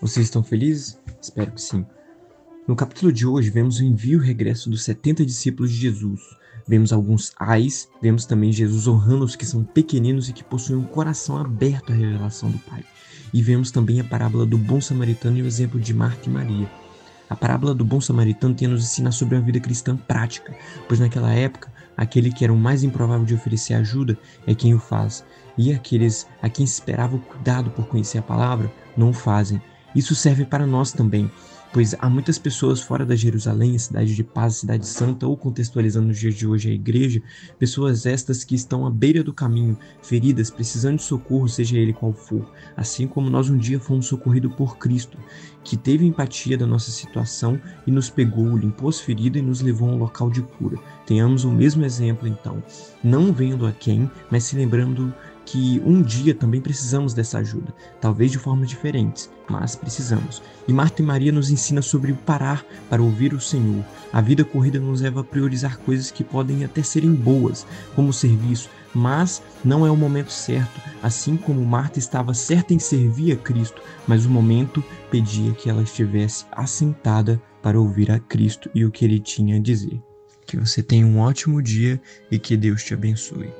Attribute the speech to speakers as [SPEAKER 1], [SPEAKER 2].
[SPEAKER 1] Vocês estão felizes? Espero que sim. No capítulo de hoje, vemos o envio e regresso dos 70 discípulos de Jesus. Vemos alguns ais, vemos também Jesus honrando os que são pequeninos e que possuem um coração aberto à revelação do Pai. E vemos também a parábola do bom samaritano e o exemplo de Marta e Maria. A parábola do bom samaritano tem a nos ensinar sobre a vida cristã prática, pois naquela época, aquele que era o mais improvável de oferecer ajuda é quem o faz, e aqueles a quem esperava o cuidado por conhecer a palavra não o fazem. Isso serve para nós também, pois há muitas pessoas fora da Jerusalém, a cidade de paz, a cidade santa, ou contextualizando nos dias de hoje a igreja, pessoas estas que estão à beira do caminho, feridas, precisando de socorro, seja ele qual for, assim como nós um dia fomos socorridos por Cristo, que teve empatia da nossa situação e nos pegou, limpou as feridas e nos levou a um local de cura. Tenhamos o mesmo exemplo então, não vendo a quem, mas se lembrando que um dia também precisamos dessa ajuda, talvez de formas diferentes, mas precisamos. E Marta e Maria nos ensina sobre parar para ouvir o Senhor. A vida corrida nos leva a priorizar coisas que podem até serem boas, como o serviço, mas não é o momento certo, assim como Marta estava certa em servir a Cristo, mas o momento pedia que ela estivesse assentada para ouvir a Cristo e o que ele tinha a dizer. Que você tenha um ótimo dia e que Deus te abençoe.